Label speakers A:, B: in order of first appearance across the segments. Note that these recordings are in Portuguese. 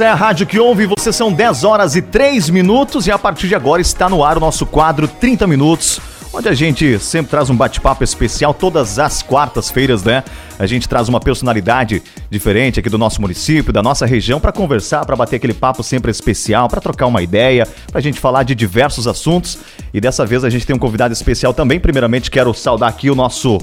A: Essa é a rádio que ouve você, são 10 horas e 3 minutos e a partir de agora está no ar o nosso quadro 30 Minutos, onde a gente sempre traz um bate-papo especial todas as quartas-feiras, né? A gente traz uma personalidade diferente aqui do nosso município, da nossa região, para conversar, para bater aquele papo sempre especial, para trocar uma ideia, para a gente falar de diversos assuntos. E dessa vez a gente tem um convidado especial também. Primeiramente, quero saudar aqui o nosso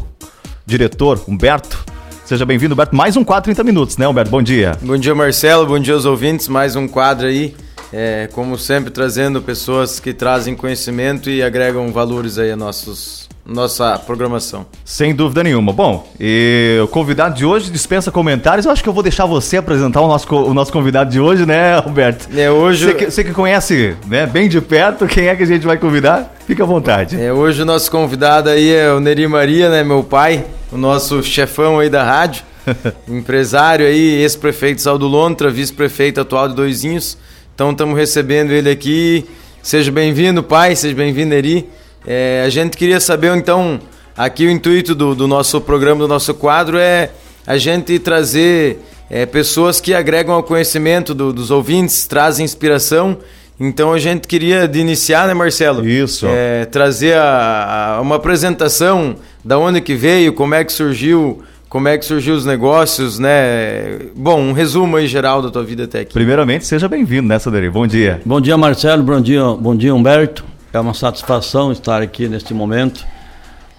A: diretor, Humberto. Seja bem-vindo, Humberto. Mais um quadro 30 minutos, né, Humberto? Bom dia.
B: Bom dia, Marcelo. Bom dia aos ouvintes. Mais um quadro aí. É, como sempre, trazendo pessoas que trazem conhecimento e agregam valores aí a nossos, nossa programação.
A: Sem dúvida nenhuma. Bom, e o convidado de hoje dispensa comentários. Eu acho que eu vou deixar você apresentar o nosso, o nosso convidado de hoje, né, Humberto?
B: É, hoje,
A: Você que, você que conhece né, bem de perto quem é que a gente vai convidar, fica à vontade.
B: é, hoje o nosso convidado aí é o Neri Maria, né, meu pai, o nosso chefão aí da rádio, empresário aí, ex-prefeito Saldo Lontra, vice-prefeito atual de Doizinhos. Então estamos recebendo ele aqui. Seja bem-vindo, pai, seja bem-vindo, Neri. É, a gente queria saber, então, aqui o intuito do, do nosso programa, do nosso quadro é a gente trazer é, pessoas que agregam ao conhecimento do- dos ouvintes, trazem inspiração. Então a gente queria de iniciar, né, Marcelo?
A: Isso.
B: É, trazer a- a- uma apresentação da onde que veio, como é que surgiu, como é que surgiu os negócios, né? Bom, um resumo aí geral da tua vida até aqui.
A: Primeiramente, seja bem-vindo, né, Sanderi? Bom dia.
C: Bom dia, Marcelo. Bom dia, bom dia, Humberto. É uma satisfação estar aqui neste momento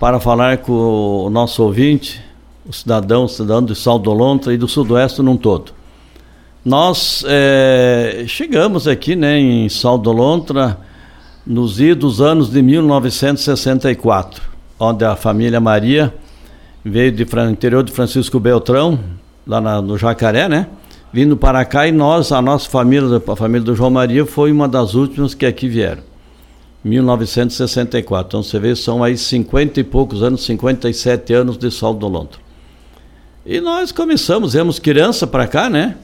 C: para falar com o nosso ouvinte, o cidadão, o cidadão do Saldo Lontra e do Sudoeste num todo. Nós eh, chegamos aqui né, em Saldo Lontra nos idos anos de 1964, onde a família Maria veio do interior de Francisco Beltrão, lá na- no Jacaré, né? Vindo para cá e nós, a nossa família, a família do João Maria, foi uma das últimas que aqui vieram. 1964. Então você vê, são aí 50 e poucos anos, 57 anos de Saldo Lontra. E nós começamos, viemos criança para cá, né?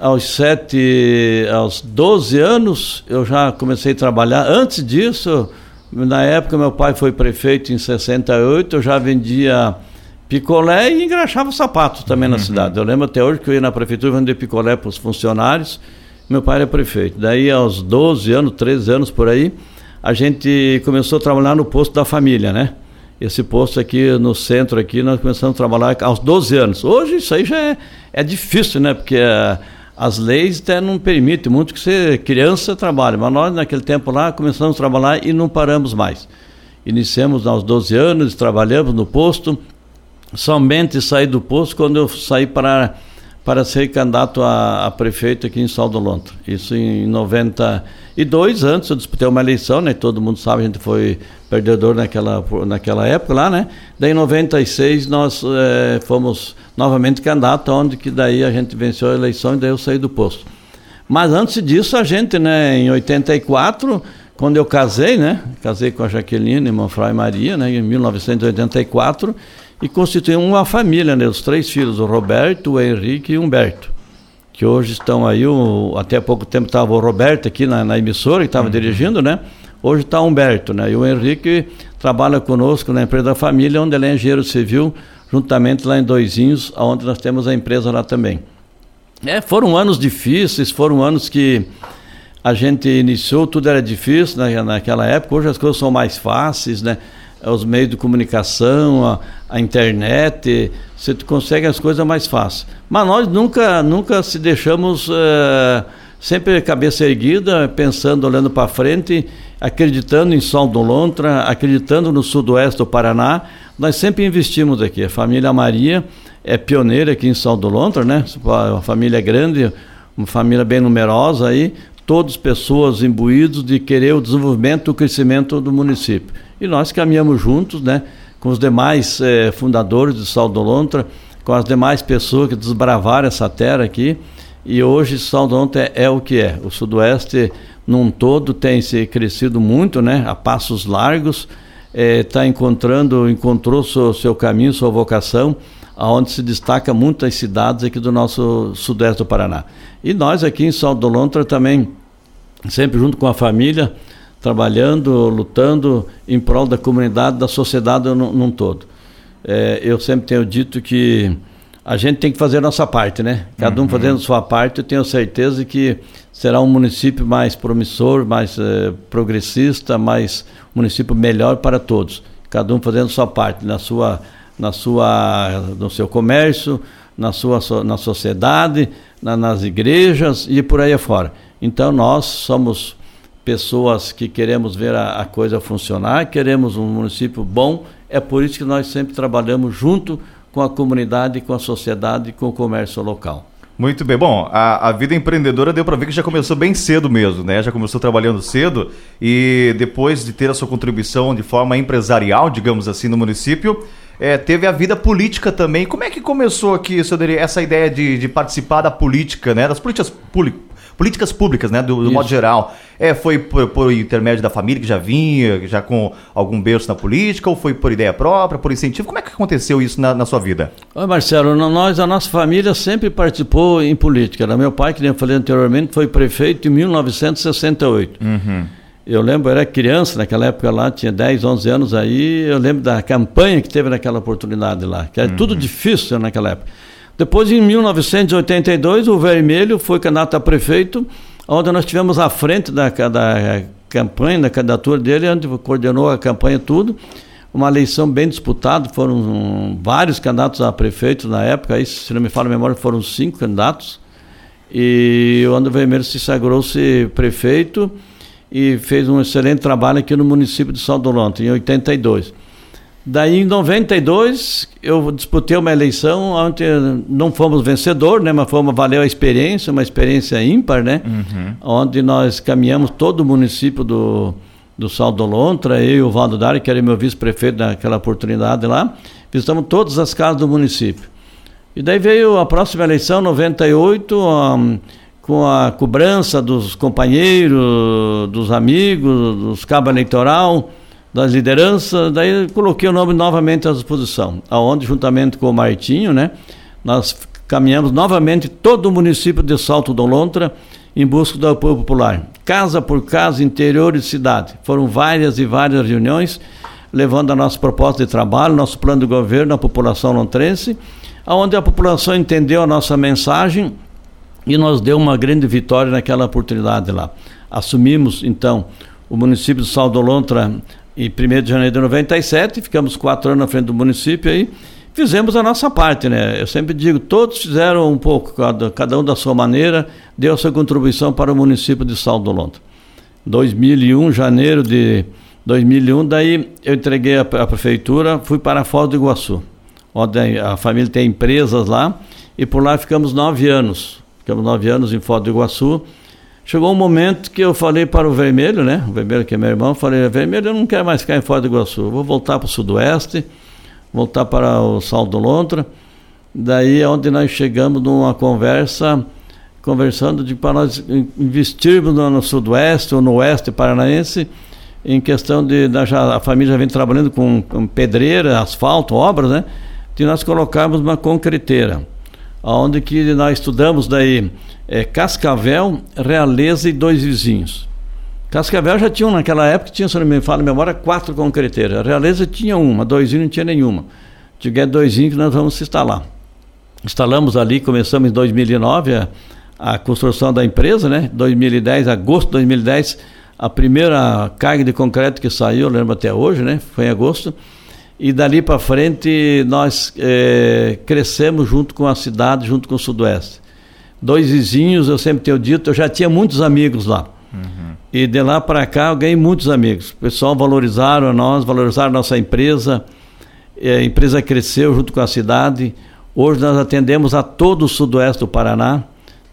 C: Aos sete, aos 12 anos eu já comecei a trabalhar. Antes disso, na época meu pai foi prefeito em 68, eu já vendia picolé e engraxava sapatos também na cidade. Eu lembro até hoje que eu ia na prefeitura vender picolé para os funcionários. Meu pai era prefeito. Daí aos 12 anos, 13 anos por aí, a gente começou a trabalhar no posto da família, né? Esse posto aqui no centro aqui, nós começamos a trabalhar aos 12 anos. Hoje isso aí já é, é difícil, né? Porque eh, as leis até não permitem muito que você criança trabalhe, mas nós naquele tempo lá começamos a trabalhar e não paramos mais. Iniciamos aos 12 anos, trabalhamos no posto, somente saí do posto quando eu saí para para ser candidato a, a prefeito aqui em Saldo Lontra. Isso em 92, antes eu disputei uma eleição, né? Todo mundo sabe, a gente foi perdedor naquela, naquela época lá, né? Daí em 96 nós eh, fomos novamente candidato, onde que daí a gente venceu a eleição e daí eu saí do posto. Mas antes disso, a gente, né, em 84, quando eu casei, né, casei com a Jaqueline, Frei Maria, né, em 1984, e constituímos uma família, né, os três filhos, o Roberto, o Henrique e o Humberto, que hoje estão aí, o, até pouco tempo estava o Roberto aqui na, na emissora, que estava dirigindo, né, hoje está o Humberto, né, e o Henrique trabalha conosco na empresa da família, onde ele é engenheiro civil, juntamente lá em Doizinhos, onde nós temos a empresa lá também. É, foram anos difíceis, foram anos que a gente iniciou, tudo era difícil na, naquela época, hoje as coisas são mais fáceis, né? Os meios de comunicação, a, a internet, você consegue as coisas mais fáceis. Mas nós nunca, nunca se deixamos, eh, sempre cabeça erguida, pensando, olhando para frente, acreditando em Sol do Lontra, acreditando no sudoeste do Paraná. Nós sempre investimos aqui. A família Maria é pioneira aqui em São do Lontra, né? Uma família grande, uma família bem numerosa aí, todas pessoas imbuídos de querer o desenvolvimento o crescimento do município. E nós caminhamos juntos, né? Com os demais eh, fundadores de Sal do Lontra, com as demais pessoas que desbravaram essa terra aqui. E hoje Sal do Lontra é, é o que é. O Sudoeste, num todo, tem se crescido muito, né? A passos largos está encontrando, encontrou seu, seu caminho, sua vocação, aonde se destaca muitas cidades aqui do nosso sudeste do Paraná. E nós aqui em Salto do Lontra também, sempre junto com a família, trabalhando, lutando em prol da comunidade, da sociedade num, num todo. É, eu sempre tenho dito que a gente tem que fazer a nossa parte, né? Cada um uhum. fazendo a sua parte, eu tenho certeza que será um município mais promissor, mais eh, progressista, mais município melhor para todos. Cada um fazendo a sua parte, na sua, na sua, no seu comércio, na sua na sociedade, na, nas igrejas e por aí afora. Então nós somos pessoas que queremos ver a, a coisa funcionar, queremos um município bom. É por isso que nós sempre trabalhamos junto com a comunidade, com a sociedade, com o comércio local.
A: Muito bem. Bom, a, a vida empreendedora deu para ver que já começou bem cedo mesmo, né? Já começou trabalhando cedo e depois de ter a sua contribuição de forma empresarial, digamos assim, no município, é, teve a vida política também. Como é que começou aqui, essa ideia de, de participar da política, né? Das políticas públicas? Políticas públicas, né, do, do modo geral. É, foi por, por, intermédio da família que já vinha, já com algum berço na política, ou foi por ideia própria, por incentivo? Como é que aconteceu isso na, na sua vida?
C: Oi, Marcelo, nós, a nossa família sempre participou em política. Meu pai, que nem eu falei anteriormente, foi prefeito em 1968. Uhum. Eu lembro, eu era criança naquela época lá, tinha 10, 11 anos aí, eu lembro da campanha que teve naquela oportunidade lá, que era uhum. tudo difícil naquela época. Depois, em 1982, o Vermelho foi candidato a prefeito, onde nós tivemos à frente da, da campanha, da candidatura dele, onde coordenou a campanha tudo. Uma eleição bem disputada, foram um, vários candidatos a prefeito na época, aí, se não me falo a memória, foram cinco candidatos. E o André Vermelho se sagrou-se prefeito e fez um excelente trabalho aqui no município de São Dolonto, em 82. Daí em 92 eu disputei uma eleição onde não fomos vencedor, né, mas fomos valeu a experiência, uma experiência ímpar, né? Uhum. Onde nós caminhamos todo o município do do Saldo Lontra, eu e o Valdo Dari, que era meu vice-prefeito naquela oportunidade lá, visitamos todas as casas do município. E daí veio a próxima eleição, 98, um, com a cobrança dos companheiros, dos amigos, dos cabos eleitoral, das lideranças, daí coloquei o nome novamente à disposição, aonde juntamente com o Martinho, né, nós caminhamos novamente todo o município de Salto do Lontra em busca do apoio popular, casa por casa, interior e cidade. Foram várias e várias reuniões levando a nossa proposta de trabalho, nosso plano de governo à população lontrense, aonde a população entendeu a nossa mensagem e nos deu uma grande vitória naquela oportunidade lá. Assumimos então o município de Salto Lontra em 1 de janeiro de 97, ficamos quatro anos na frente do município aí, fizemos a nossa parte, né? Eu sempre digo, todos fizeram um pouco, cada, cada um da sua maneira, deu a sua contribuição para o município de Salto do Londres. 2001, janeiro de 2001, daí eu entreguei a, a prefeitura, fui para Foz do Iguaçu, onde a família tem empresas lá, e por lá ficamos nove anos. Ficamos nove anos em Foz do Iguaçu, Chegou um momento que eu falei para o Vermelho, né? O Vermelho que é meu irmão, falei, Vermelho, eu não quero mais ficar em Foz do Iguaçu, vou voltar para o Sudoeste, voltar para o Saldo Lontra. Daí é onde nós chegamos numa conversa, conversando de para nós investirmos no, no Sudoeste ou no Oeste Paranaense, em questão de, já, a família já vem trabalhando com, com pedreira, asfalto, obras, né? De nós colocarmos uma concreteira, onde que nós estudamos daí é, Cascavel, Realeza e dois vizinhos. Cascavel já tinha, naquela época, tinha, se não me falo memória, quatro concreteiras. A Realeza tinha uma, dois não tinha nenhuma. Tiver dois que nós vamos instalar. Instalamos ali, começamos em 2009 a, a construção da empresa, né? 2010, agosto de 2010, a primeira carga de concreto que saiu, lembro até hoje, né? Foi em agosto. E dali para frente nós é, crescemos junto com a cidade, junto com o Sudoeste dois vizinhos, eu sempre tenho dito, eu já tinha muitos amigos lá. Uhum. E de lá para cá eu ganhei muitos amigos. O pessoal valorizaram nós, valorizaram nossa empresa. A empresa cresceu junto com a cidade. Hoje nós atendemos a todo o sudoeste do Paraná.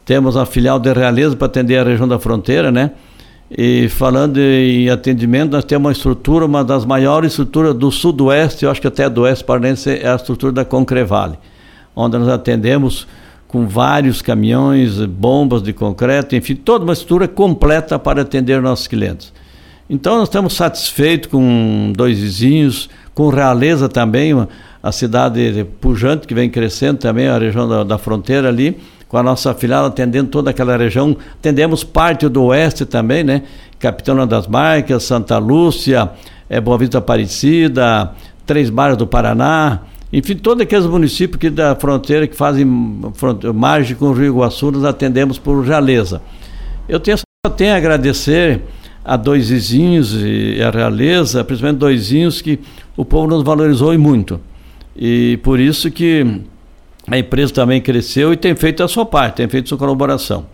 C: Temos a filial de Realeza para atender a região da fronteira, né? E falando em atendimento, nós temos uma estrutura, uma das maiores estruturas do sudoeste, eu acho que até do oeste paranense, é a estrutura da Concrevale, onde nós atendemos com vários caminhões, bombas de concreto, enfim, toda uma estrutura completa para atender nossos clientes. Então nós estamos satisfeitos com dois vizinhos, com Realeza também, a cidade pujante que vem crescendo também, a região da, da fronteira ali, com a nossa filial atendendo toda aquela região. Atendemos parte do oeste também, né? Capitana das Marcas, Santa Lúcia, é, Boa Vista Aparecida, Três Barras do Paraná, enfim, todos aqueles municípios que da fronteira que fazem margem com o Rio Iguaçu, nós atendemos por Jaleza. Eu tenho, só tenho a agradecer a dois vizinhos e a realeza, principalmente dois vizinhos que o povo nos valorizou e muito. E por isso que a empresa também cresceu e tem feito a sua parte, tem feito sua colaboração.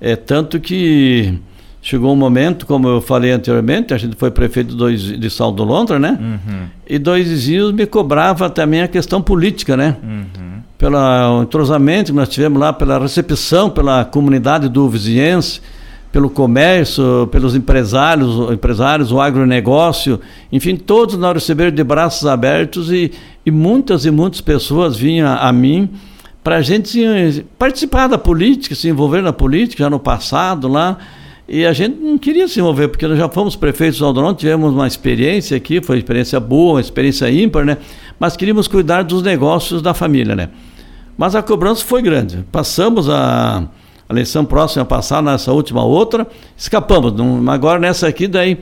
C: É tanto que chegou um momento, como eu falei anteriormente, a gente foi prefeito dois, de Saldo Londra, né? Uhum. E dois vizinhos me cobrava também a questão política, né? Uhum. Pelo entrosamento que nós tivemos lá, pela recepção pela comunidade do vizinhense, pelo comércio, pelos empresários, empresários, o agronegócio, enfim, todos nós receberam de braços abertos e, e muitas e muitas pessoas vinham a, a mim para a gente participar da política, se envolver na política, já no passado lá, e a gente não queria se envolver, porque nós já fomos prefeitos do Aldonão, tivemos uma experiência aqui, foi uma experiência boa, uma experiência ímpar, né? Mas queríamos cuidar dos negócios da família, né? Mas a cobrança foi grande. Passamos a, a eleição próxima a passar nessa última outra, escapamos. Não, agora nessa aqui, daí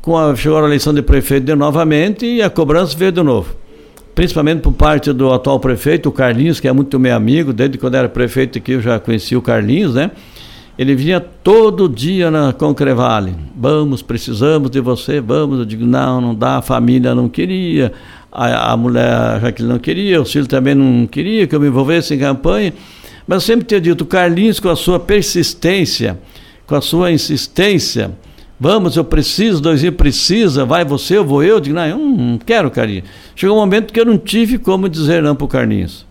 C: com a, chegou a eleição de prefeito de novamente e a cobrança veio de novo. Principalmente por parte do atual prefeito, o Carlinhos, que é muito meu amigo, desde quando era prefeito aqui eu já conheci o Carlinhos, né? Ele vinha todo dia na Concrevale. Vamos, precisamos de você, vamos. Eu digo, não, não dá, a família não queria, a, a mulher Jaqueline não queria, o filho também não queria que eu me envolvesse em campanha. Mas eu sempre tinha dito, Carlinhos, com a sua persistência, com a sua insistência, vamos, eu preciso, Doisinho precisa, vai você, eu vou eu. Eu digo, não, eu não quero, Carlinhos. Chegou um momento que eu não tive como dizer não para o Carlinhos.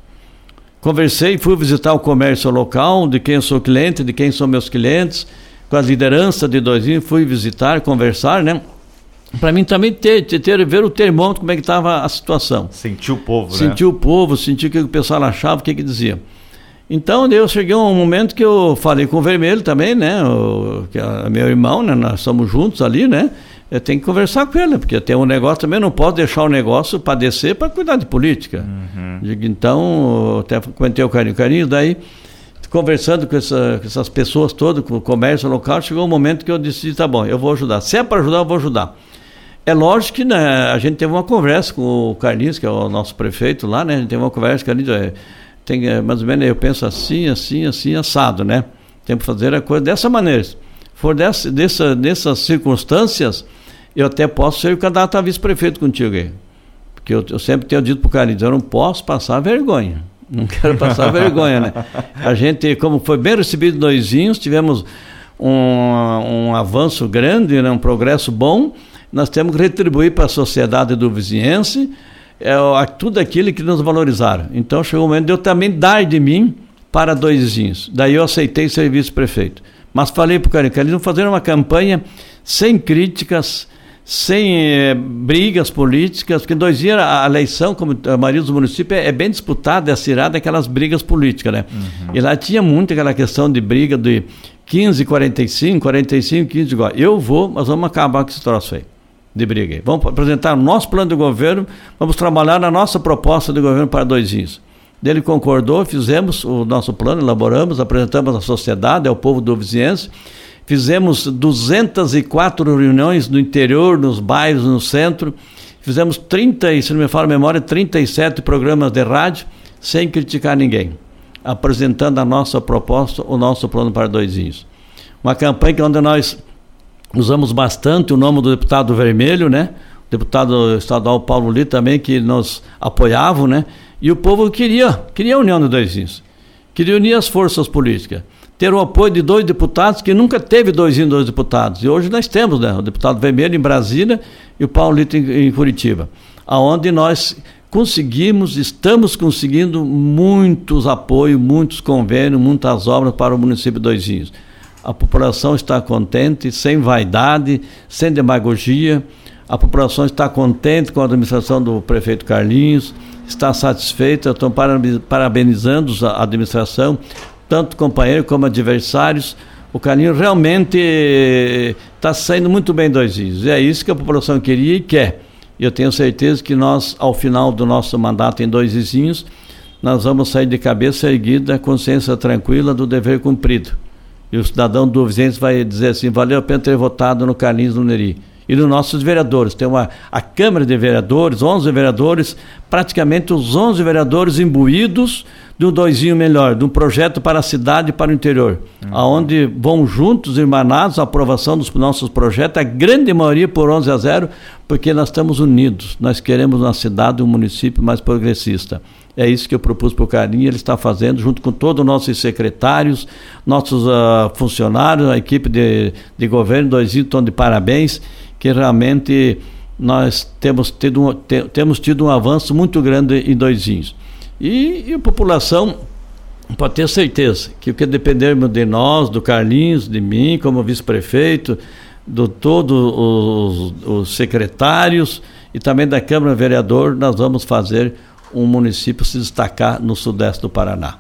C: Conversei, fui visitar o comércio local, de quem eu sou cliente, de quem são meus clientes, com a liderança de Doisinho, fui visitar, conversar, né? Para mim também ter, ter, ver o termômetro, como é que estava a situação.
A: Sentir o povo,
C: sentir né? Sentir o povo, sentir o que o pessoal achava, o que que dizia. Então, eu cheguei a um momento que eu falei com o Vermelho também, né? O, que é meu irmão, né? Nós somos juntos ali, né? Eu tenho que conversar com ele, porque tem um negócio também, não posso deixar o negócio padecer para cuidar de política. Uhum. Digo, então, até comentei o carinho, carinho, daí, conversando com, essa, com, essas pessoas todas, com o comércio local, chegou um momento que eu disse, tá bom, eu vou ajudar. Se é para ajudar, eu vou ajudar. É lógico que né, a gente teve uma conversa com o Carlinhos, que é o nosso prefeito lá, né? A gente teve uma conversa, Carlinhos, é, tem, é, mais ou menos, eu penso assim, assim, assim, assado, né? Tem que fazer a coisa dessa maneira. For dessa, dessa, dessas circunstâncias, eu até posso ser o candidato a vice-prefeito contigo aí. Porque eu, eu sempre tenho dito para o Carlinhos, eu não posso passar vergonha. Não quero passar vergonha, né? A gente, como foi bem recebido dois vinhos, tivemos um, um avanço grande, né? um progresso bom. Nós temos que retribuir para a sociedade do vizinhense é, tudo aquilo que nos valorizaram. Então chegou o momento de eu também dar de mim para dois vizinhos. Daí eu aceitei ser vice-prefeito. Mas falei para o Carlinhos, Carlinhos, vamos fazer uma campanha sem críticas, sem eh, brigas políticas, porque em dois dias a eleição, como a maioria dos municípios, é, é bem disputada, é acirada aquelas brigas políticas, né? Uhum. E lá tinha muito aquela questão de briga de 15, 45, 45, 15, igual. Eu vou, mas vamos acabar com esse troço aí, de briga aí. Vamos apresentar o nosso plano de governo, vamos trabalhar na nossa proposta de governo para dois dias. Ele concordou, fizemos o nosso plano, elaboramos, apresentamos à sociedade, ao povo do vizinhense, Fizemos 204 reuniões no interior, nos bairros, no centro. Fizemos 30, se não me falo a memória, 37 programas de rádio, sem criticar ninguém, apresentando a nossa proposta, o nosso plano para doisinhos. Uma campanha onde nós usamos bastante o nome do deputado Vermelho, né? O deputado estadual Paulo Lito também, que nos apoiavam, né? E o povo queria, queria a união dos doisinhos. Queria unir as forças políticas ter o apoio de dois deputados que nunca teve dois em dois deputados. E hoje nós temos, né? O deputado Vermelho em Brasília e o Paulito em, em Curitiba. Aonde nós conseguimos, estamos conseguindo muitos apoios, muitos convênios, muitas obras para o município de Doisinhos. A população está contente, sem vaidade, sem demagogia. A população está contente com a administração do prefeito Carlinhos, está satisfeita. Estão parabenizando a administração tanto companheiro como adversários. O Carlinhos realmente está saindo muito bem dois dias. É isso que a população queria e quer. Eu tenho certeza que nós, ao final do nosso mandato em dois vizinhos, nós vamos sair de cabeça erguida, consciência tranquila do dever cumprido. E o cidadão do Vicente vai dizer assim: valeu a pena ter votado no Carlinhos do Neri. E nos nossos vereadores. Tem uma, a Câmara de Vereadores, 11 vereadores, praticamente os 11 vereadores imbuídos de um doisinho melhor, de um projeto para a cidade e para o interior, uhum. aonde vão juntos, irmanados, a aprovação dos nossos projetos, a grande maioria por 11 a 0, porque nós estamos unidos, nós queremos uma cidade, um município mais progressista. É isso que eu propus para o Carinho, ele está fazendo, junto com todos os nossos secretários, nossos uh, funcionários, a equipe de, de governo, dois estão de parabéns, que realmente nós temos tido, um, te, temos tido um avanço muito grande em dois anos. E, e a população pode ter certeza que o que dependermos de nós, do Carlinhos, de mim, como vice-prefeito, de todos os, os, secretários e também da Câmara Vereador, nós vamos fazer um município se destacar no sudeste do Paraná.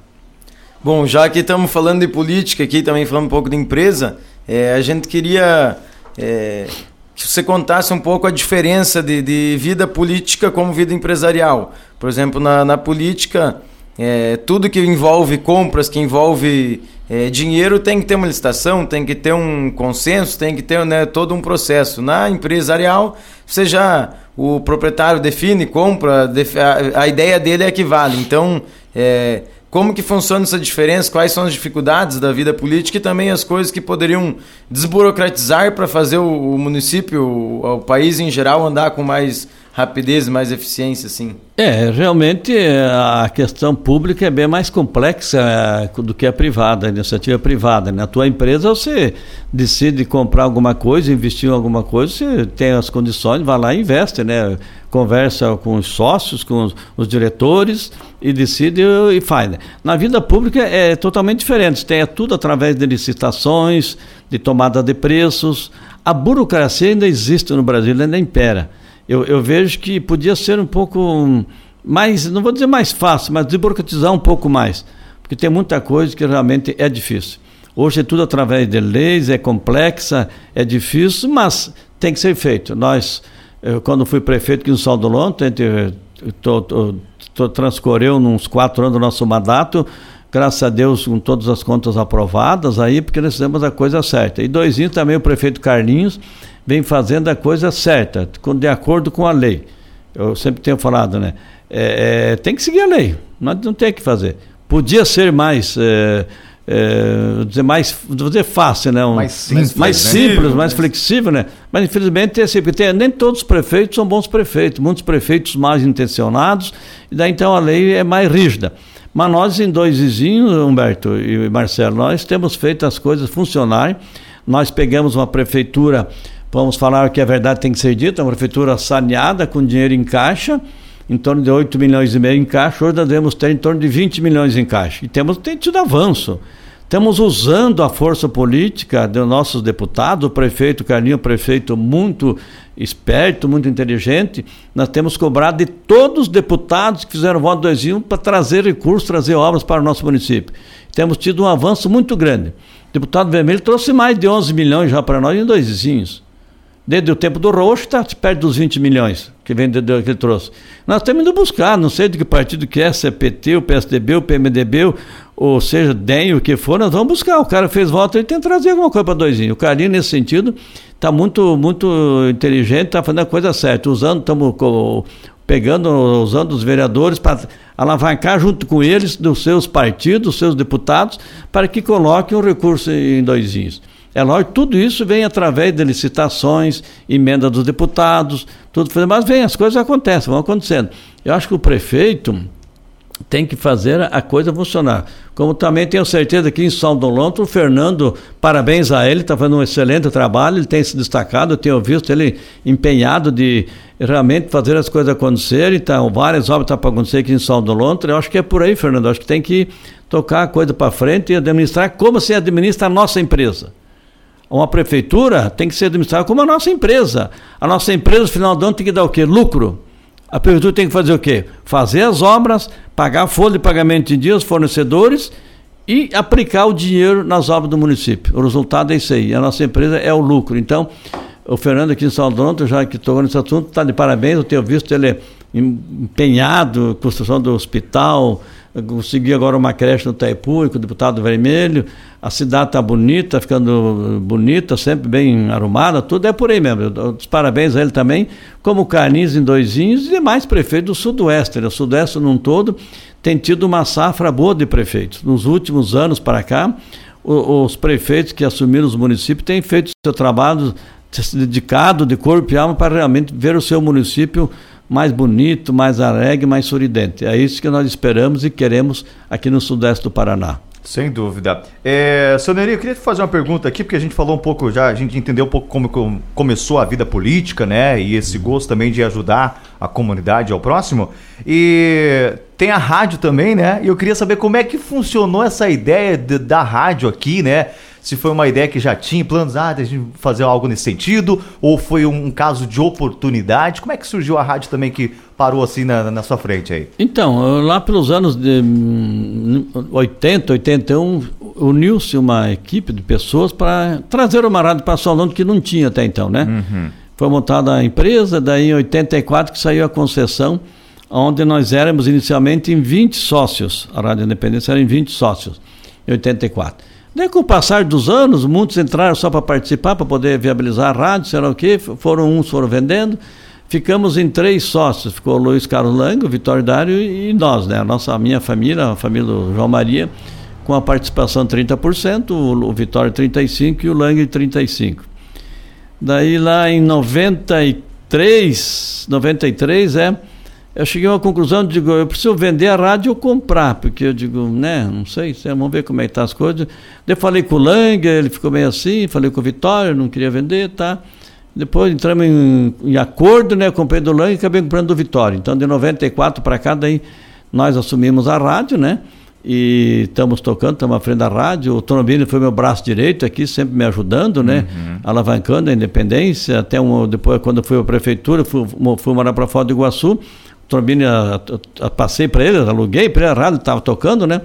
B: Bom, já que estamos falando de política aqui, também falando um pouco de empresa, é, a gente queria é, que você contasse um pouco a diferença de, de vida política como vida empresarial. Por exemplo, na, na política, é, tudo que envolve compras, que envolve é, dinheiro, tem que ter uma licitação, tem que ter um consenso, tem que ter né, todo um processo. Na empresarial, você já, o proprietário define, compra, a, a, ideia dele é que vale. Então, é, como que funciona essa diferença, quais são as dificuldades da vida política e também as coisas que poderiam desburocratizar para fazer o, município, o, o, país em geral andar com mais rapidez, mais eficiência, assim.
C: É, realmente a questão pública é bem mais complexa é, do que a privada, a iniciativa privada. Na tua empresa você decide comprar alguma coisa, investir em alguma coisa, você tem as condições, vai lá e investe, né? Conversa com os sócios, com os, os diretores e decide e faz. Né? Na vida pública é totalmente diferente, tem é tudo através de licitações, de tomada de preços. A burocracia ainda existe no Brasil, ainda impera eu, eu vejo que podia ser um pouco mais, não vou dizer mais fácil, mas desburocratizar um pouco mais, porque tem muita coisa que realmente é difícil. Hoje é tudo através de leis, é complexa, é difícil, mas tem que ser feito. Nós, eu, quando fui prefeito aqui no Saldo Lonto, transcorreu uns quatro anos do nosso mandato, graças a Deus com todas as contas aprovadas aí, porque nós fizemos a coisa certa. E dois anos também o prefeito Carlinhos, vem fazendo a coisa certa, de acordo com a lei. Eu sempre tenho falado, né? É, é, tem que seguir a lei, não, não tem que fazer. Podia ser mais. É, é, dizer mais, dizer fácil, né? Um,
A: mais simples,
C: mais, né? simples, mais flexível, né? Mas infelizmente é assim, porque tem, nem todos os prefeitos são bons prefeitos, muitos prefeitos mais intencionados, e daí então a lei é mais rígida. Mas nós em dois vizinhos, Humberto e Marcelo, nós temos feito as coisas funcionarem. Nós pegamos uma prefeitura Vamos falar que a verdade tem que ser dita, uma prefeitura saneada, com dinheiro em caixa, em torno de 8 milhões e meio em caixa, hoje nós devemos ter em torno de 20 milhões em caixa. E temos tido avanço. Estamos usando a força política dos nossos deputados, o prefeito Carlinho, prefeito muito esperto, muito inteligente. Nós temos cobrado de todos os deputados que fizeram voto 2 para trazer recursos, trazer obras para o nosso município. Temos tido um avanço muito grande. O deputado Vermelho trouxe mais de 11 milhões já para nós em dois vizinhos. Desde o tempo do Roxo está perto dos 20 milhões que, vem de, que ele trouxe. Nós temos indo buscar, não sei de que partido que é, se é PT, o PSDB, o PMDB, ou seja, DEM, o que for, nós vamos buscar. O cara fez voto, ele tem que trazer alguma coisa para doisinho. O Carinho, nesse sentido, está muito, muito inteligente, está fazendo a coisa certa, usando, estamos pegando, usando os vereadores para alavancar junto com eles dos seus partidos, dos seus deputados, para que coloquem um recurso em doisinhos. É lógico, tudo isso vem através de licitações, emenda dos deputados, tudo, mas vem, as coisas acontecem, vão acontecendo. Eu acho que o prefeito tem que fazer a coisa funcionar. Como também tenho certeza que em São Dolonto, o Fernando, parabéns a ele, está fazendo um excelente trabalho, ele tem se destacado, eu tenho visto ele empenhado de realmente fazer as coisas acontecerem, então várias obras estão tá para acontecer aqui em São Dolonto, eu acho que é por aí, Fernando, eu acho que tem que tocar a coisa para frente e administrar como se administra a nossa empresa. Uma prefeitura tem que ser administrada como a nossa empresa. A nossa empresa, no final do ano, tem que dar o quê? Lucro. A prefeitura tem que fazer o quê? Fazer as obras, pagar a folha de pagamento em dia aos fornecedores e aplicar o dinheiro nas obras do município. O resultado é isso aí. A nossa empresa é o lucro. Então, o Fernando aqui em São Paulo, já que tocou nesse assunto, está de parabéns. Eu tenho visto ele empenhado, construção do hospital, consegui agora uma creche no Taipu com o deputado Vermelho, a cidade está bonita, ficando bonita, sempre bem arrumada, tudo é por aí mesmo. Os parabéns a ele também, como Carniz em Doisinhos e demais prefeitos do Sudoeste. Né? O Sudoeste num todo tem tido uma safra boa de prefeitos. Nos últimos anos para cá, os prefeitos que assumiram os municípios têm feito seu trabalho dedicado de corpo e alma para realmente ver o seu município mais bonito, mais alegre, mais sorridente. É isso que nós esperamos e queremos aqui no Sudeste do Paraná.
A: Sem dúvida. É, seu Neri, eu queria te fazer uma pergunta aqui, porque a gente falou um pouco já, a gente entendeu um pouco como, começou a vida política, né? E esse gosto também de ajudar a comunidade ao próximo. E tem a rádio também, né? E eu queria saber como é que funcionou essa ideia de, da rádio aqui, né? Se foi uma ideia que já tinha planos, ah, de fazer algo nesse sentido, ou foi um caso de oportunidade. Como é que surgiu a rádio também que parou assim na, na sua frente aí?
C: Então, lá pelos anos de 80, hum, 81, uniu-se uma equipe de pessoas para trazer uma rádio para Solano que não tinha até então, né? Uhum. Foi montada a empresa, daí em 84 que saiu a concessão, onde nós éramos inicialmente em 20 sócios. A Rádio Independência era em 20 sócios, em 84. Daí, com o passar dos anos, muitos entraram só para participar, para poder viabilizar a rádio, sei lá o quê. Foram uns, foram vendendo. Ficamos em três sócios. Ficou o Luiz Carlos Lange, o Vitório Dário e nós, né? A, nossa, a minha família, a família do João Maria, com a participação 30%, o, o Vitório 35% e o Lange 35%. Daí lá em 93, 93 é eu cheguei a uma conclusão, digo, eu preciso vender a rádio ou comprar, porque eu digo, né, não sei, vamos ver como é que tá as coisas. Daí falei com o Lang, ele ficou meio assim, falei com o Vitório, não queria vender, tá. Depois entramos em, em acordo, né, comprei do Lang e acabei comprando do Vitório. Então, de 94 para cá, daí nós assumimos a rádio, né, e estamos tocando, estamos à frente da rádio. O Trombini foi meu braço direito aqui, sempre me ajudando, né? Uhum. Alavancando a independência. Até um, depois, quando fui à prefeitura, fui, fui morar para fora do Iguaçu. Trombini, passei para ele, aluguei para ele, a rádio estava tocando, né?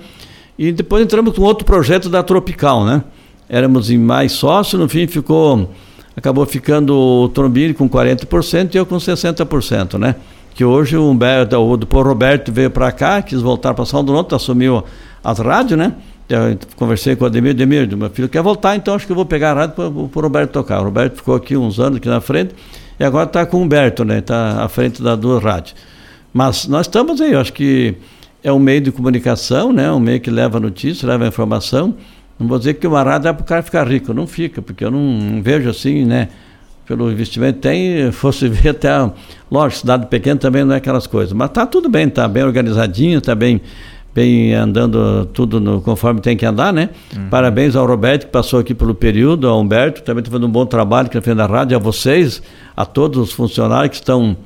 C: E depois entramos com outro projeto da Tropical, né? Éramos em mais sócios, no fim ficou, acabou ficando o Trombini com 40% e eu com 60%, né? Que hoje o Humberto, o do Roberto veio para cá, quis voltar para São Donato, assumiu as rádios, né? Eu conversei com o Ademir, Ademir, meu filho quer voltar, então acho que eu vou pegar a rádio para o Roberto tocar. O Roberto ficou aqui uns anos aqui na frente e agora está com o Humberto, né? Está à frente das duas rádios. Mas nós estamos aí, eu acho que é um meio de comunicação, né? um meio que leva notícia, leva informação. Não vou dizer que uma rádio é para o cara ficar rico, não fica, porque eu não, não vejo assim, né? Pelo investimento tem, fosse ver até, lógico, cidade pequena também não é aquelas coisas, mas está tudo bem, está bem organizadinho, está bem, bem andando tudo no, conforme tem que andar, né? Uhum. Parabéns ao Roberto que passou aqui pelo período, ao Humberto, também está fazendo um bom trabalho aqui na frente da rádio, a vocês, a todos os funcionários que estão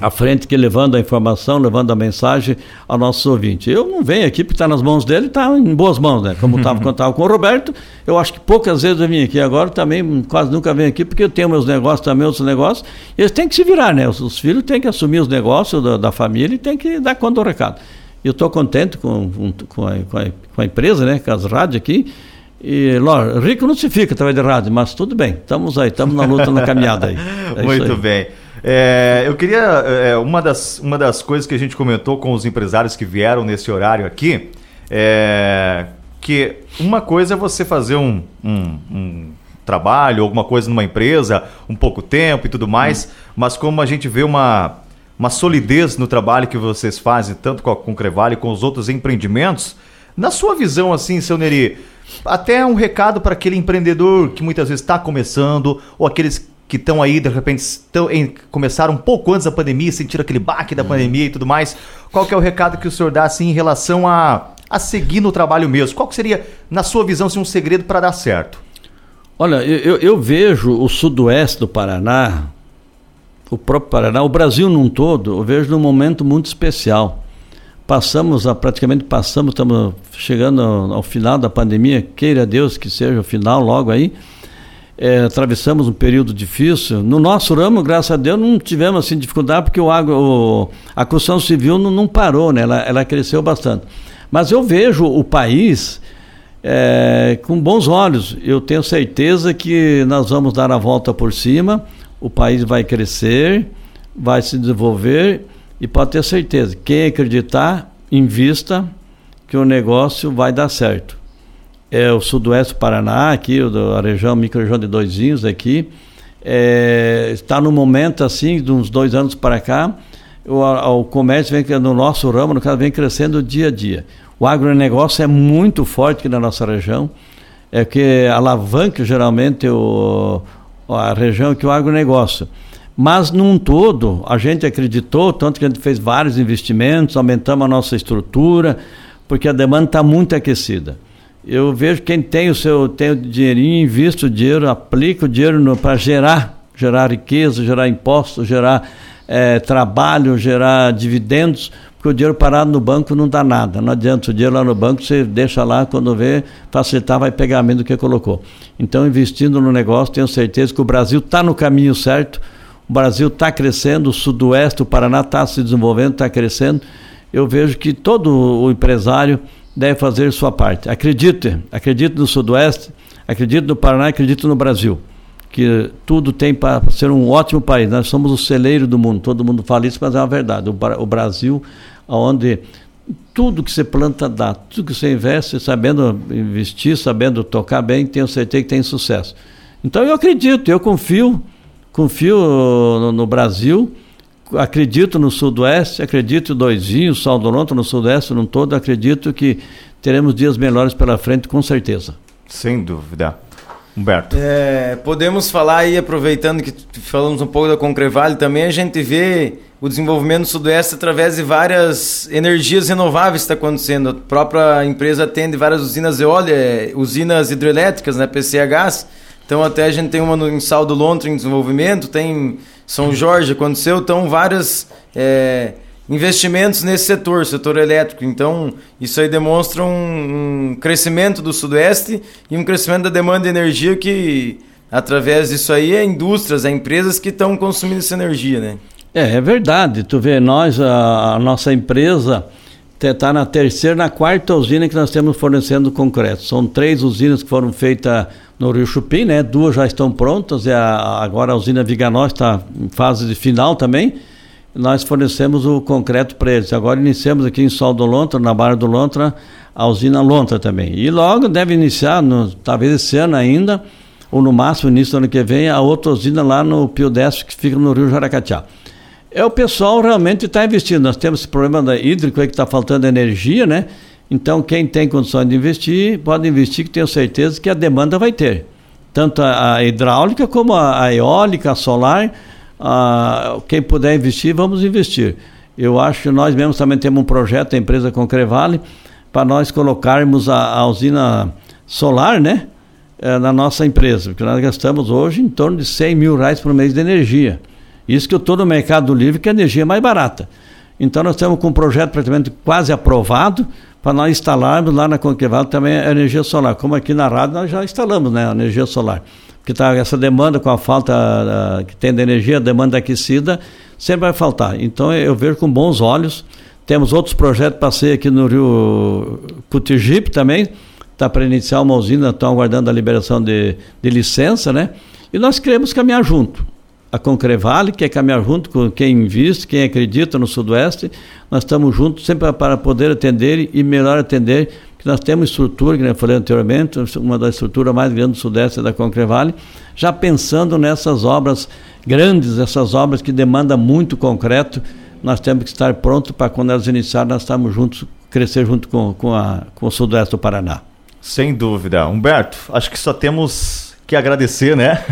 C: à frente que levando a informação, levando a mensagem ao nosso ouvinte. Eu não venho aqui porque está nas mãos dele, está em boas mãos, né? Como estava quando estava com o Roberto, eu acho que poucas vezes eu vim aqui agora, também quase nunca venho aqui porque eu tenho meus negócios, também outros negócios, eles têm que se virar, né? Os, os filhos têm que assumir os negócios da, da família e têm que dar conta do recado. Eu estou contente com, com, a, com, a, com a empresa, né? Com as rádios aqui. E, lógico, rico não se fica através de rádio, mas tudo bem, estamos aí, estamos na luta, na caminhada aí.
A: É Muito bem. É, eu queria. É, uma, das, uma das coisas que a gente comentou com os empresários que vieram nesse horário aqui é que uma coisa é você fazer um, um, um trabalho, alguma coisa numa empresa, um pouco tempo e tudo mais, hum. mas como a gente vê uma, uma solidez no trabalho que vocês fazem, tanto com a Crevale com os outros empreendimentos, na sua visão, assim, seu Neri, até um recado para aquele empreendedor que muitas vezes está começando, ou aqueles que estão aí, de repente, estão em, começaram um pouco antes da pandemia, sentiram aquele baque da uhum. pandemia e tudo mais. Qual que é o recado que o senhor dá assim, em relação a, a seguir no trabalho mesmo? Qual que seria, na sua visão, assim, um segredo para dar certo?
C: Olha, eu, eu vejo o sudoeste do Paraná, o próprio Paraná, o Brasil num todo, eu vejo num momento muito especial. Passamos, a, praticamente passamos, estamos chegando ao, ao final da pandemia, queira Deus que seja o final logo aí é, atravessamos um período difícil. No nosso ramo, graças a Deus, não tivemos assim dificuldade porque o, o a construção civil não, não parou, né? Ela, ela, cresceu bastante. Mas eu vejo o país é, com bons olhos. Eu tenho certeza que nós vamos dar a volta por cima. O país vai crescer, vai se desenvolver E pode ter certeza, quem acreditar, invista, que o negócio vai dar certo. É o sudoeste do Paraná, aqui, a região, micro-região de Doisinhos aqui, é, está no momento assim, de uns dois anos para cá, o, o comércio vem no nosso ramo, no caso, vem crescendo dia a dia. O agronegócio é muito forte aqui na nossa região, é que alavanca geralmente o, a região que o agronegócio. Mas, num todo, a gente acreditou, tanto que a gente fez vários investimentos, aumentamos a nossa estrutura, porque a demanda está muito aquecida. Eu vejo quem tem o seu tem o dinheirinho, investe o dinheiro, aplica o dinheiro para gerar, gerar riqueza, gerar impostos, gerar é, trabalho, gerar dividendos, porque o dinheiro parado no banco não dá nada. Não adianta o dinheiro lá no banco, você deixa lá, quando vê, facilitar, vai pegar menos do que colocou. Então, investindo no negócio, tenho certeza que o Brasil está no caminho certo o Brasil está crescendo, o Sudoeste, o Paraná está se desenvolvendo, está crescendo. Eu vejo que todo o empresário deve fazer sua parte. Acredite, acredite no Sudoeste, acredite no Paraná, acredite no Brasil. Que tudo tem para ser um ótimo país. Nós somos o celeiro do mundo. Todo mundo fala isso, mas é uma verdade. O, Brasil, onde tudo que você planta dá, tudo que você investe, sabendo investir, sabendo tocar bem, tenho certeza que tem sucesso. Então eu acredito, eu confio confio no, no Brasil, acredito no Sudoeste, acredito em Doizinho, Saldononto no Sudeste, no todo, acredito que teremos dias melhores pela frente, com certeza.
A: Sem dúvida. Humberto.
B: É, podemos falar aí, aproveitando que falamos um pouco da Concrevale, também a gente vê o desenvolvimento do Sudoeste através de várias energias renováveis que está acontecendo. A própria empresa atende várias usinas eólicas, usinas hidrelétricas, né, PCHs, então até a gente tem uma no, em Saldo Lontra em desenvolvimento, tem São Jorge aconteceu, então vários é, investimentos nesse setor, setor elétrico. Então isso aí demonstra um, um crescimento do Sudoeste e um crescimento da demanda de energia que através disso aí é indústrias, é empresas que estão consumindo essa energia, né?
C: É, é verdade. Tu vê, nós, a, a nossa empresa está na terceira, na quarta usina que nós temos fornecendo concreto. São três usinas que foram feitas no Rio Chupim, né? Duas já estão prontas, e a, agora a usina Viganós está em fase de final também. Nós fornecemos o concreto para eles. Agora iniciamos aqui em Sol do Lontra, na Barra do Lontra, a usina Lontra também. E logo deve iniciar, no, talvez esse ano ainda, ou no máximo início do ano que vem, a outra usina lá no Pio Décio, que fica no Rio Jaracatiá. É o pessoal realmente está investindo. Nós temos esse problema da hídrico que está faltando energia, né? Então, quem tem condições de investir, pode investir, que tenho certeza que a demanda vai ter. Tanto a, a hidráulica como a, a, eólica, a solar. A, quem puder investir, vamos investir. Eu acho que nós mesmos também temos um projeto, a empresa Concrevale, para nós colocarmos a, a usina solar, né? É, na nossa empresa, porque nós gastamos hoje em torno de 100 mil reais por mês de energia. Isso que eu estou no Mercado Livre, que a energia é mais barata. Então nós estamos com um projeto praticamente quase aprovado, para nós instalarmos lá na Conqueval também a energia solar. Como aqui na rádio nós já instalamos né, a energia solar. Porque tá, essa demanda com a falta uh, que tem de energia, a demanda aquecida, sempre vai faltar. Então eu vejo com bons olhos. Temos outros projetos, passei aqui no Rio Cutigipe também, está para iniciar uma usina, estão aguardando a liberação de, de licença, né? E nós queremos caminhar junto a Concrevale, que é caminhar junto com quem investe, quem acredita no Sudoeste. Nós estamos juntos sempre para poder atender e melhor atender, porque nós temos estrutura, que eu falei anteriormente, uma das estruturas mais grandes do Sudeste é da Concrevale, já pensando nessas obras grandes, essas obras que demandam muito concreto, nós temos que estar prontos para quando elas iniciarem, nós estamos juntos, crescer junto com, com, a, com o Sudoeste do Paraná.
A: Sem dúvida. Humberto, acho que só temos que agradecer, né?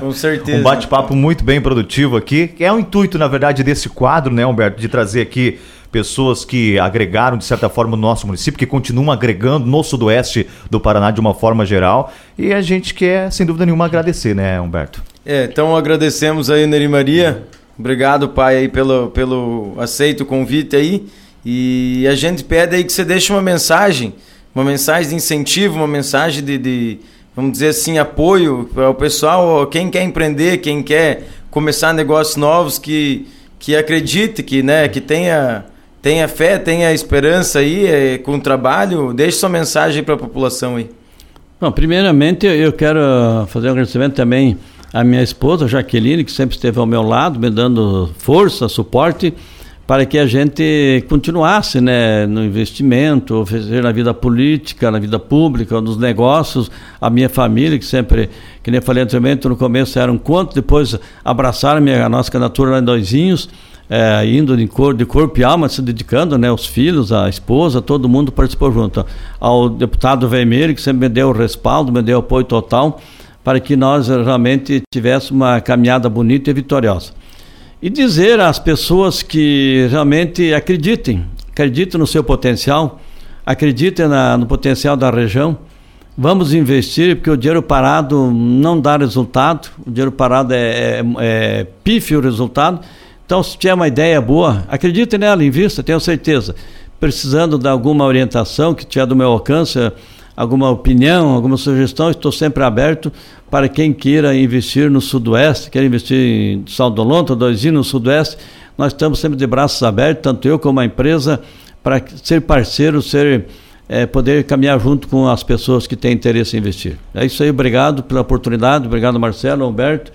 B: Com certeza.
A: um bate-papo muito bem produtivo aqui. É o intuito, na verdade, desse quadro, né, Humberto, de trazer aqui pessoas que agregaram, de certa forma, no nosso município, que continuam agregando no sudoeste do Paraná de uma forma geral. E a gente quer, sem dúvida nenhuma, agradecer, né, Humberto?
B: É, então agradecemos aí, Neri Maria. Obrigado, pai, aí, pelo, pelo aceito o convite aí. E a gente pede aí que você deixe uma mensagem, uma mensagem de incentivo, uma mensagem de, de vamos dizer assim, apoio para o pessoal, quem quer empreender, quem quer começar negócios novos, que, que acredite, que, né, que tenha, tenha fé, tenha esperança aí é, com o trabalho, deixe sua mensagem para a população aí.
C: Bom, primeiramente eu quero fazer um agradecimento também à minha esposa, Jaqueline, que sempre esteve ao meu lado, me dando força, suporte para que a gente continuasse né, no investimento, na vida política, na vida pública, nos negócios, a minha família, que sempre, que nem falei anteriormente, no começo era um conto, depois abraçaram a, nossa candidatura lá em Doizinhos, é, indo de, cor, de corpo e alma, se dedicando, né, os filhos, a esposa, todo mundo participou junto. Ao deputado Vermelho, que sempre me deu o respaldo, me deu o apoio total, para que nós realmente tivéssemos uma caminhada bonita e vitoriosa. E dizer às pessoas que realmente acreditem, acreditem no seu potencial, acreditem na, no potencial da região. Vamos investir, porque o dinheiro parado não dá resultado, o dinheiro parado é, é, é pífio o resultado. Então, se tiver uma ideia boa, acredite nela, invista, tenho certeza. Precisando de alguma orientação que tiver do meu alcance, alguma opinião, alguma sugestão, estou sempre aberto para quem queira investir no Sudoeste, quer investir em Saldo Lonta, Doizinho no Sudoeste, nós estamos sempre de braços abertos, tanto eu como a empresa, para ser parceiro, ser, é, poder caminhar junto com as pessoas que têm interesse em investir. É isso aí, obrigado pela oportunidade, obrigado Marcelo, Alberto,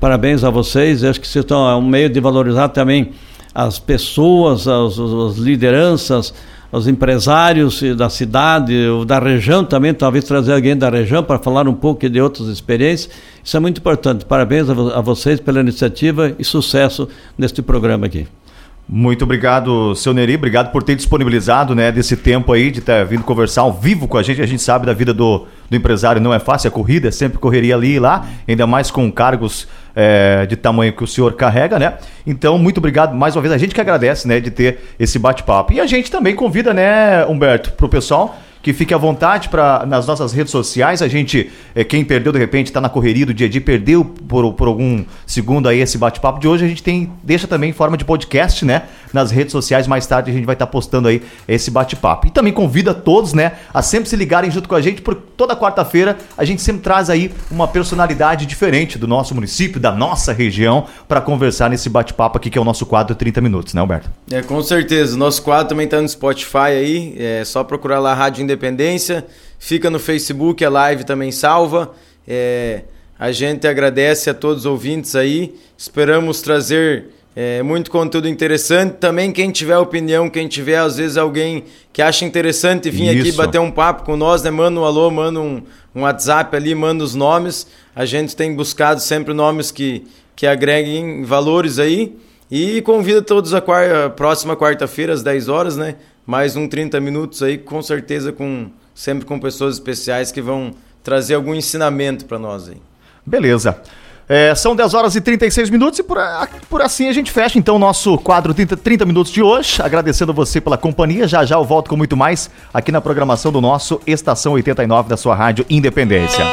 C: parabéns a vocês, acho que vocês estão, é um meio de valorizar também as pessoas, as, as lideranças, os empresários da cidade, da região também, talvez trazer alguém da região para falar um pouco de outras experiências. Isso é muito importante. Parabéns a vocês pela iniciativa e sucesso neste programa aqui.
A: Muito obrigado, seu Neri. Obrigado por ter disponibilizado né, desse tempo aí, de ter vindo conversar ao vivo com a gente. A gente sabe da vida do, do empresário não é fácil, a corrida é sempre correria ali e lá, ainda mais com cargos é, de tamanho que o senhor carrega, né? Então, muito obrigado mais uma vez. A gente que agradece, né, de ter esse bate-papo. E a gente também convida, né, Humberto, para o pessoal que fique à vontade para nas nossas redes sociais. A gente, é, quem perdeu de repente, está na correria do dia a dia, perdeu por, por algum segundo aí esse bate-papo de hoje, a gente tem deixa também em forma de podcast, né? Nas redes sociais. Mais tarde a gente vai estar tá postando aí esse bate-papo. E também convida todos, né, a sempre se ligarem junto com a gente, porque toda quarta-feira a gente sempre traz aí uma personalidade diferente do nosso município, da nossa região, para conversar nesse bate-papo aqui, que é o nosso quadro 30 Minutos, né, Alberto?
B: É, com certeza. O nosso quadro também está no Spotify aí. É só procurar lá Rádio Independência, fica no Facebook, a live também salva. É, a gente agradece a todos os ouvintes aí, esperamos trazer é, muito conteúdo interessante. Também quem tiver opinião, quem tiver às vezes alguém que acha interessante vir Isso. aqui bater um papo com nós, né? Manda um alô, manda um, um WhatsApp ali, manda os nomes. A gente tem buscado sempre nomes que, que agreguem valores aí. E convida todos a, quarta, próxima quarta-feira, às 10 horas, né? Mais um 30 minutos aí, com certeza com sempre com pessoas especiais que vão trazer algum ensinamento para nós aí.
A: Beleza. É, são 10 horas e 36 minutos e por, por assim a gente fecha então o nosso quadro 30, 30 minutos de hoje. Agradecendo você pela companhia. Já já eu volto com muito mais aqui na programação do nosso Estação 89 da sua Rádio Independência.